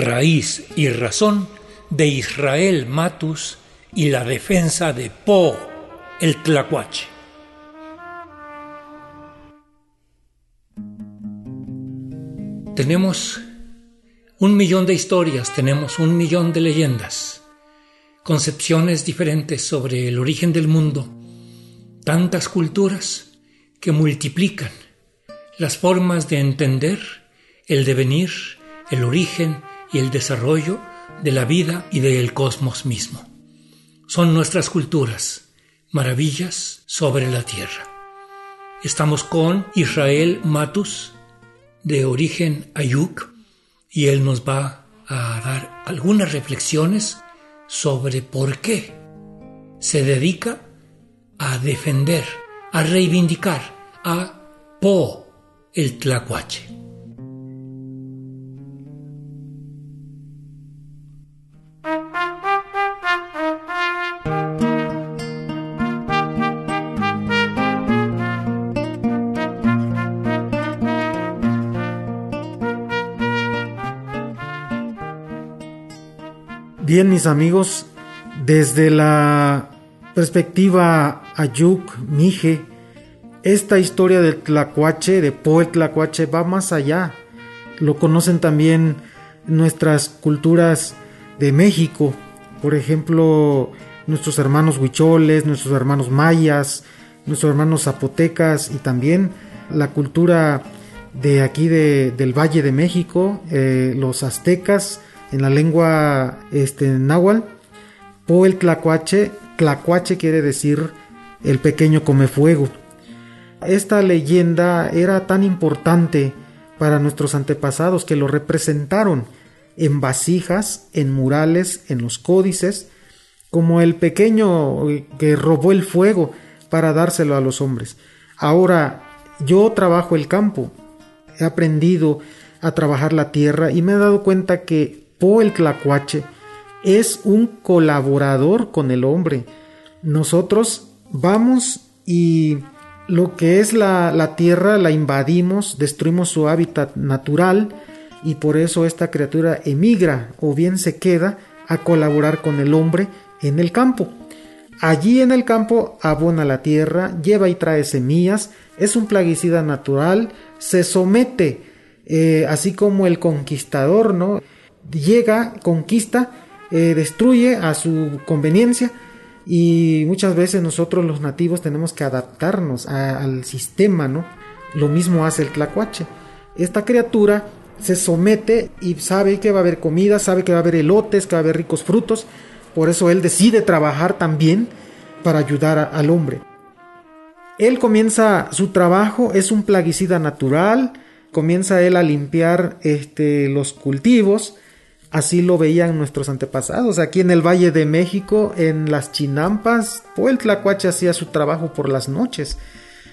raíz y razón de Israel Matus y la defensa de Po, el Tlacuache. Tenemos un millón de historias, tenemos un millón de leyendas, concepciones diferentes sobre el origen del mundo, tantas culturas que multiplican las formas de entender el devenir, el origen y el desarrollo de la vida y del cosmos mismo. Son nuestras culturas, maravillas sobre la tierra. Estamos con Israel Matus, de origen Ayuk, y él nos va a dar algunas reflexiones sobre por qué se dedica a defender, a reivindicar a Po, el Tlacuache. Bien, mis amigos, desde la perspectiva Ayuk, Mije, esta historia del Tlacuache, de Poe Tlacuache, va más allá. Lo conocen también nuestras culturas de México, por ejemplo, nuestros hermanos huicholes, nuestros hermanos mayas, nuestros hermanos zapotecas y también la cultura de aquí del Valle de México, eh, los aztecas, en la lengua este, náhuatl, Po el tlacuache, tlacuache quiere decir el pequeño come fuego. Esta leyenda era tan importante para nuestros antepasados que lo representaron en vasijas, en murales, en los códices, como el pequeño que robó el fuego para dárselo a los hombres. Ahora, yo trabajo el campo, he aprendido a trabajar la tierra y me he dado cuenta que Po el Tlacuache es un colaborador con el hombre. Nosotros vamos y lo que es la, la, tierra la invadimos, destruimos su hábitat natural y por eso esta criatura emigra o bien se queda a colaborar con el hombre en el campo. Allí en el campo abona la tierra, lleva y trae semillas, es un plaguicida natural, se somete, eh, así como el conquistador, ¿no? Llega, conquista, eh, destruye a su conveniencia y muchas veces nosotros los nativos tenemos que adaptarnos al sistema, ¿no? Lo mismo hace el tlacuache. Esta criatura se somete y sabe que va a haber comida, sabe que va a haber elotes, que va a haber ricos frutos, por eso él decide trabajar también para ayudar al hombre. Él comienza su trabajo, es un plaguicida natural, comienza él a limpiar este, los cultivos, Así lo veían nuestros antepasados. Aquí en el Valle de México, en las chinampas, pues el tlacuache hacía su trabajo por las noches.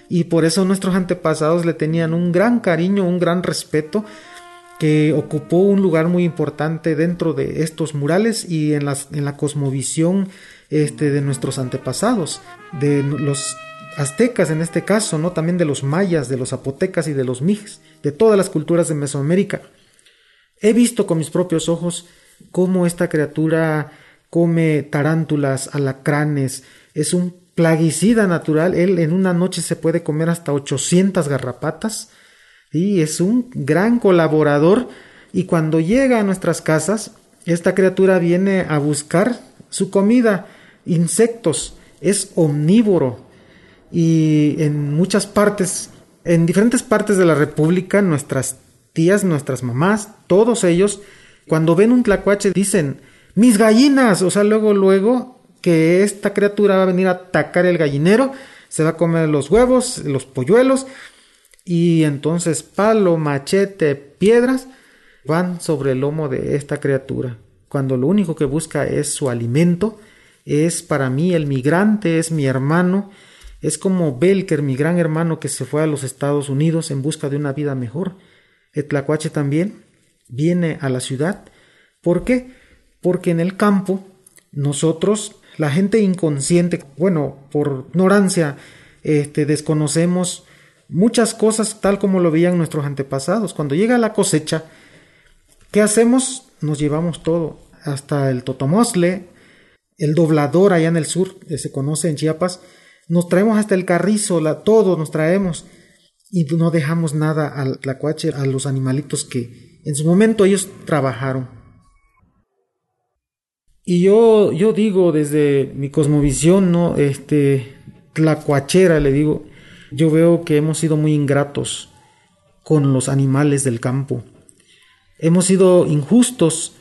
Y por eso nuestros antepasados le tenían un gran cariño, un gran respeto, que ocupó un lugar muy importante dentro de estos murales y en, la cosmovisión este, de nuestros antepasados, de los aztecas en este caso, ¿no? También de los mayas, de los zapotecas y de los mijes, de todas las culturas de Mesoamérica. He visto con mis propios ojos cómo esta criatura come tarántulas, alacranes, es un plaguicida natural, él en una noche se puede comer hasta 800 garrapatas. Y es un gran colaborador. Y cuando llega a nuestras casas, esta criatura viene a buscar su comida, insectos, es omnívoro. Y en muchas partes, en diferentes partes de la República, nuestras tías, nuestras mamás, todos ellos, cuando ven un tlacuache dicen, mis gallinas, o sea, luego, luego que esta criatura va a venir a atacar el gallinero, se va a comer los huevos, los polluelos, y entonces palo, machete, piedras van sobre el lomo de esta criatura, cuando lo único que busca es su alimento, es para mí el migrante, es mi hermano, es como Belker, mi gran hermano que se fue a los Estados Unidos en busca de una vida mejor. El tlacuache también viene a la ciudad. ¿Por qué? Porque en el campo nosotros, la gente inconsciente, bueno, por ignorancia, este, desconocemos muchas cosas tal como lo veían nuestros antepasados. Cuando llega la cosecha, ¿qué hacemos? nos llevamos todo, hasta el totomosle, el doblador allá en el sur, se conoce en Chiapas, nos traemos hasta el carrizo, la, todo nos traemos y no dejamos nada al tlacuache, a los animalitos que en su momento ellos trabajaron. Y yo, yo digo desde mi cosmovisión, ¿no? Este, tlacuachera, le digo, yo veo que hemos sido muy ingratos con los animales del campo. Hemos sido injustos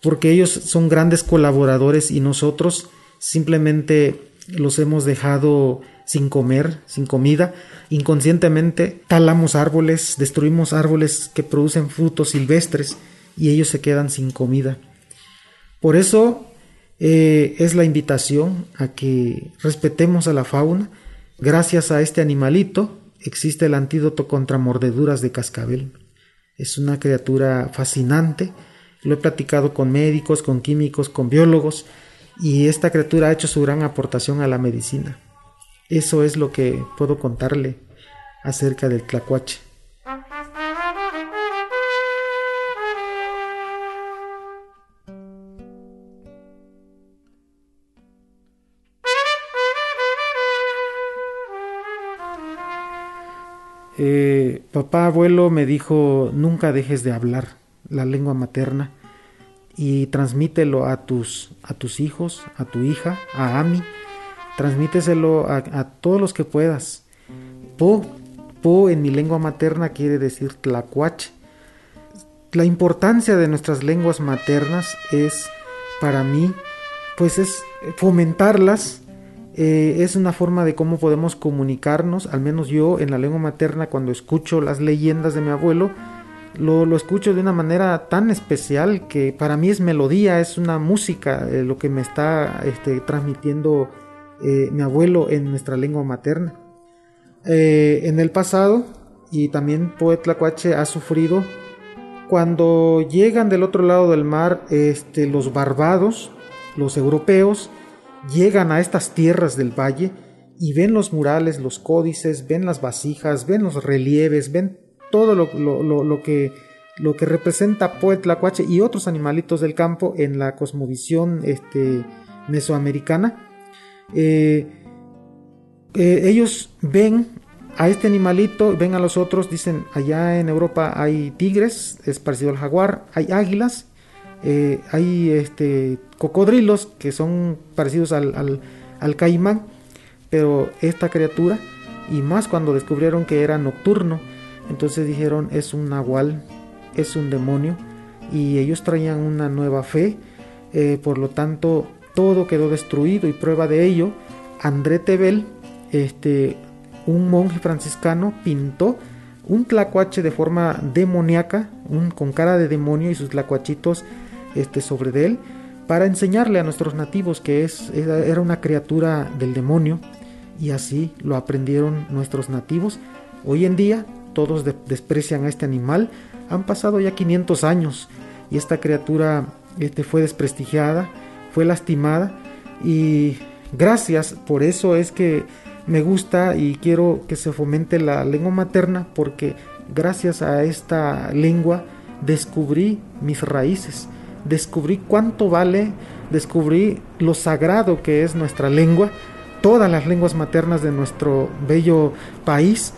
porque ellos son grandes colaboradores y nosotros simplemente los hemos dejado sin comer, sin comida. Inconscientemente talamos árboles, destruimos árboles que producen frutos silvestres y ellos se quedan sin comida. Por eso eh, es la invitación a que respetemos a la fauna. Gracias a este animalito existe el antídoto contra mordeduras de cascabel. Es una criatura fascinante. Lo he platicado con médicos, con químicos, con biólogos y esta criatura ha hecho su gran aportación a la medicina. Eso es lo que puedo contarle acerca del tlacuache. Eh, papá abuelo me dijo nunca dejes de hablar la lengua materna y transmítelo a tus, a tus hijos, a tu hija, a Ami, transmíteselo a, todos los que puedas. Po, po en mi lengua materna quiere decir tlacuache. La importancia de nuestras lenguas maternas es para mí, pues es fomentarlas, eh, es una forma de cómo podemos comunicarnos, al menos yo en la lengua materna cuando escucho las leyendas de mi abuelo, lo, lo, escucho de una manera tan especial que para mí es melodía, es una música eh, lo que me está este, transmitiendo eh, mi abuelo en nuestra lengua materna. Eh, en el pasado, y también Poetlacuache ha sufrido, cuando llegan del otro lado del mar este, los barbados, los europeos, llegan a estas tierras del valle y ven los murales, los códices, ven las vasijas, ven los relieves, ven todo lo, que, lo que representa Poetlacuache y otros animalitos del campo en la cosmovisión este, mesoamericana. Eh, eh, ellos ven a este animalito, ven a los otros, dicen, allá en Europa hay tigres, es parecido al jaguar, hay águilas, eh, hay este, cocodrilos que son parecidos al, al caimán, pero esta criatura, y más cuando descubrieron que era nocturno, entonces dijeron, es un nahual, es un demonio, y ellos traían una nueva fe, por lo tanto todo quedó destruido y prueba de ello, André Tebel, este, un monje franciscano, pintó un tlacuache de forma demoníaca, un, con cara de demonio y sus tlacuachitos este, sobre él, para enseñarle a nuestros nativos que es, era una criatura del demonio y así lo aprendieron nuestros nativos. Hoy en día todos desprecian a este animal, han pasado ya 500 años y esta criatura este, fue desprestigiada, fue lastimada y gracias, por eso es que me gusta y quiero que se fomente la lengua materna porque gracias a esta lengua descubrí mis raíces, descubrí cuánto vale, descubrí lo sagrado que es nuestra lengua, todas las lenguas maternas de nuestro bello país.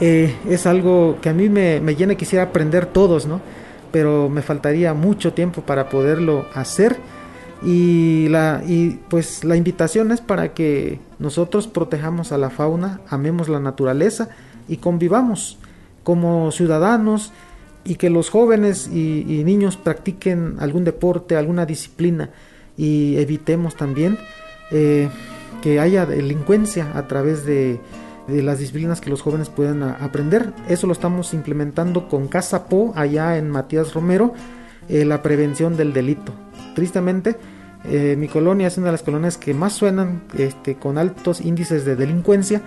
Eh, es algo que a mí me, me llena, quisiera aprender todos, ¿no? Pero me faltaría mucho tiempo para poderlo hacer y, la, y pues la invitación es para que nosotros protejamos a la fauna, amemos la naturaleza y convivamos como ciudadanos y que los jóvenes y, niños practiquen algún deporte, alguna disciplina y evitemos también eh, que haya delincuencia a través de, las disciplinas que los jóvenes puedan aprender. Eso lo estamos implementando con Casa Po allá en Matías Romero, eh, la prevención del delito tristemente, eh, mi colonia es una de las colonias que más suenan este, con altos índices de delincuencia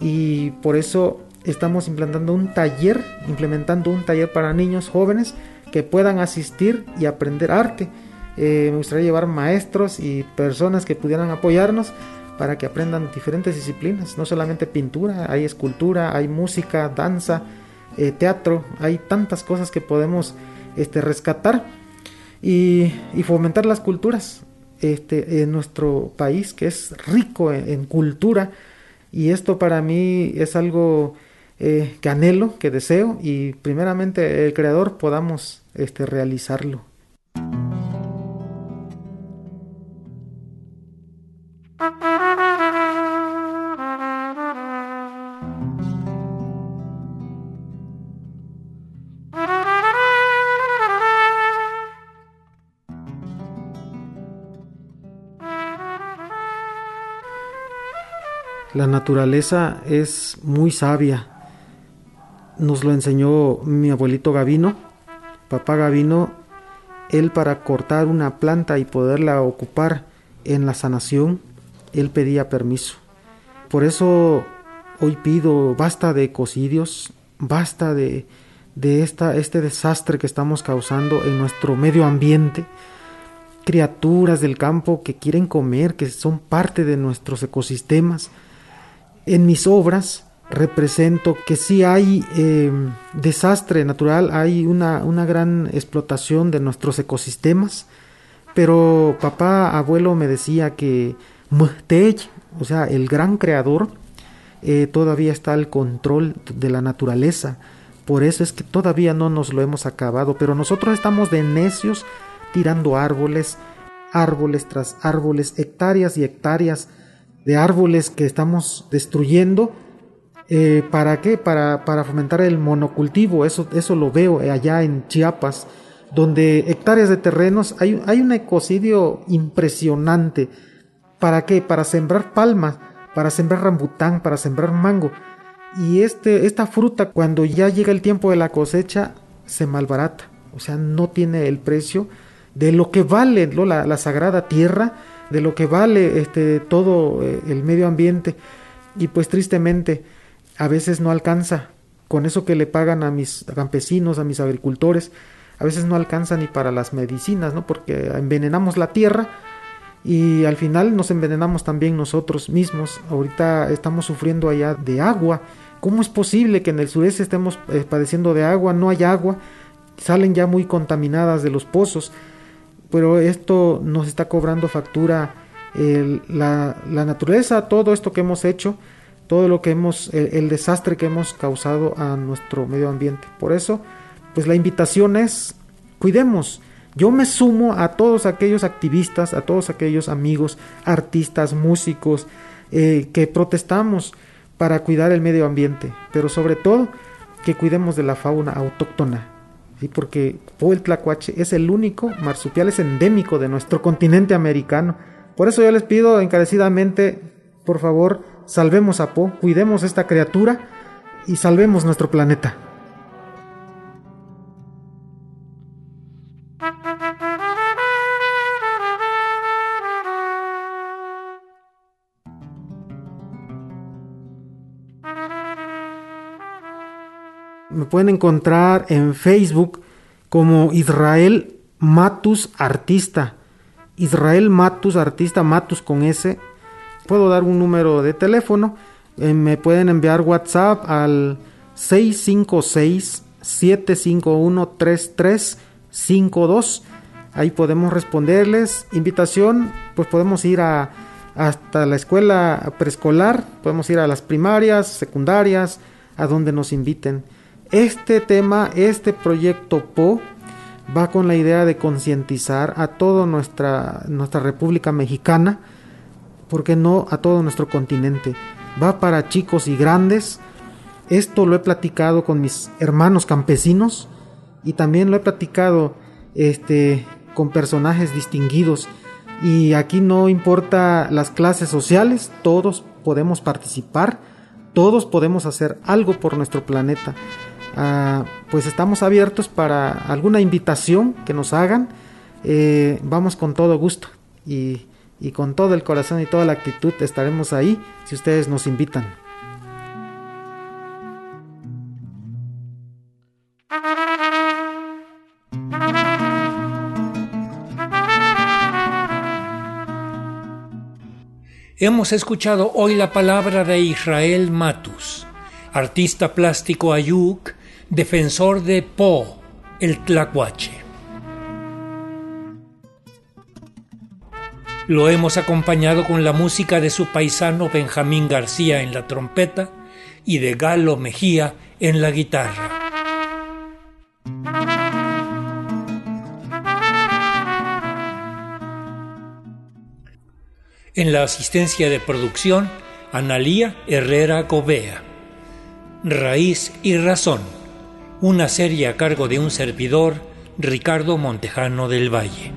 y por eso estamos implantando un taller, implementando un taller para niños jóvenes que puedan asistir y aprender arte. Eh, me gustaría llevar maestros y personas que pudieran apoyarnos para que aprendan diferentes disciplinas, no solamente pintura, hay escultura, hay música, danza, eh, teatro, hay tantas cosas que podemos este, rescatar y, fomentar las culturas este, en nuestro país, que es rico en, cultura, y esto para mí es algo eh, que anhelo, que deseo, y primeramente el Creador podamos este, realizarlo. La naturaleza es muy sabia. Nos lo enseñó mi abuelito Gavino, papá Gavino. Él para cortar una planta y poderla ocupar en la sanación, él pedía permiso. Por eso hoy pido, basta de ecocidios, basta de, de esta, este desastre que estamos causando en nuestro medio ambiente. Criaturas del campo que quieren comer, que son parte de nuestros ecosistemas en mis obras represento que sí hay eh, desastre natural, hay una, una, gran explotación de nuestros ecosistemas, pero papá, abuelo me decía que Muhtej, o sea, el gran creador, eh, todavía está al control de la naturaleza. Por eso es que todavía no nos lo hemos acabado, pero nosotros estamos de necios tirando árboles, árboles tras árboles, hectáreas y hectáreas de árboles que estamos destruyendo. Eh, ¿Para qué? Para, para, fomentar el monocultivo. Eso, eso lo veo allá en Chiapas, donde hectáreas de terrenos hay, hay un ecocidio impresionante. ¿Para qué? Para sembrar palmas, para sembrar rambután, para sembrar mango. Y este, esta fruta, cuando ya llega el tiempo de la cosecha, se malbarata. O sea, no tiene el precio de lo que vale la, la sagrada tierra de lo que vale este, todo eh, el medio ambiente y pues tristemente a veces no alcanza con eso que le pagan a mis campesinos, a mis agricultores, a veces no alcanza ni para las medicinas, ¿no? Porque envenenamos la tierra y al final nos envenenamos también nosotros mismos. Ahorita estamos sufriendo allá de agua. ¿Cómo es posible que en el sureste estemos eh, padeciendo de agua? No hay agua, salen ya muy contaminadas de los pozos pero esto nos está cobrando factura la, naturaleza, todo esto que hemos hecho, todo lo que hemos, el, desastre que hemos causado a nuestro medio ambiente. Por eso, pues la invitación es, cuidemos. Yo me sumo a todos aquellos activistas, a todos aquellos amigos, artistas, músicos, eh, que protestamos para cuidar el medio ambiente, pero sobre todo que cuidemos de la fauna autóctona, porque el tlacuache es el único marsupial, es endémico de nuestro continente americano. Por eso yo les pido encarecidamente, por favor, salvemos a Po, cuidemos esta criatura y salvemos nuestro planeta. Pueden encontrar en Facebook como Israel Matus Artista. Israel Matus Artista, Matus con S. Puedo dar un número de teléfono. Eh, me pueden enviar WhatsApp al 656-751-3352. Ahí podemos responderles. Invitación, pues podemos ir a, hasta la escuela preescolar, podemos ir a las primarias, secundarias, a donde nos inviten. Este tema, este proyecto PO, va con la idea de concientizar a toda nuestra, nuestra República Mexicana, porque no a todo nuestro continente. Va para chicos y grandes. Esto lo he platicado con mis hermanos campesinos y también lo he platicado este, con personajes distinguidos. Y aquí no importa las clases sociales, todos podemos participar, todos podemos hacer algo por nuestro planeta. Pues estamos abiertos para alguna invitación que nos hagan. Eh, vamos con todo gusto y, con todo el corazón y toda la actitud estaremos ahí si ustedes nos invitan. Hemos escuchado hoy la palabra de Israel Matus, artista plástico ayuk defensor de Po, el tlacuache. Lo hemos acompañado con la música de su paisano Benjamín García en la trompeta y de Galo Mejía en la guitarra. En la asistencia de producción, Analía Herrera Covea. Raíz y Razón, una serie a cargo de un servidor, Ricardo Montejano del Valle.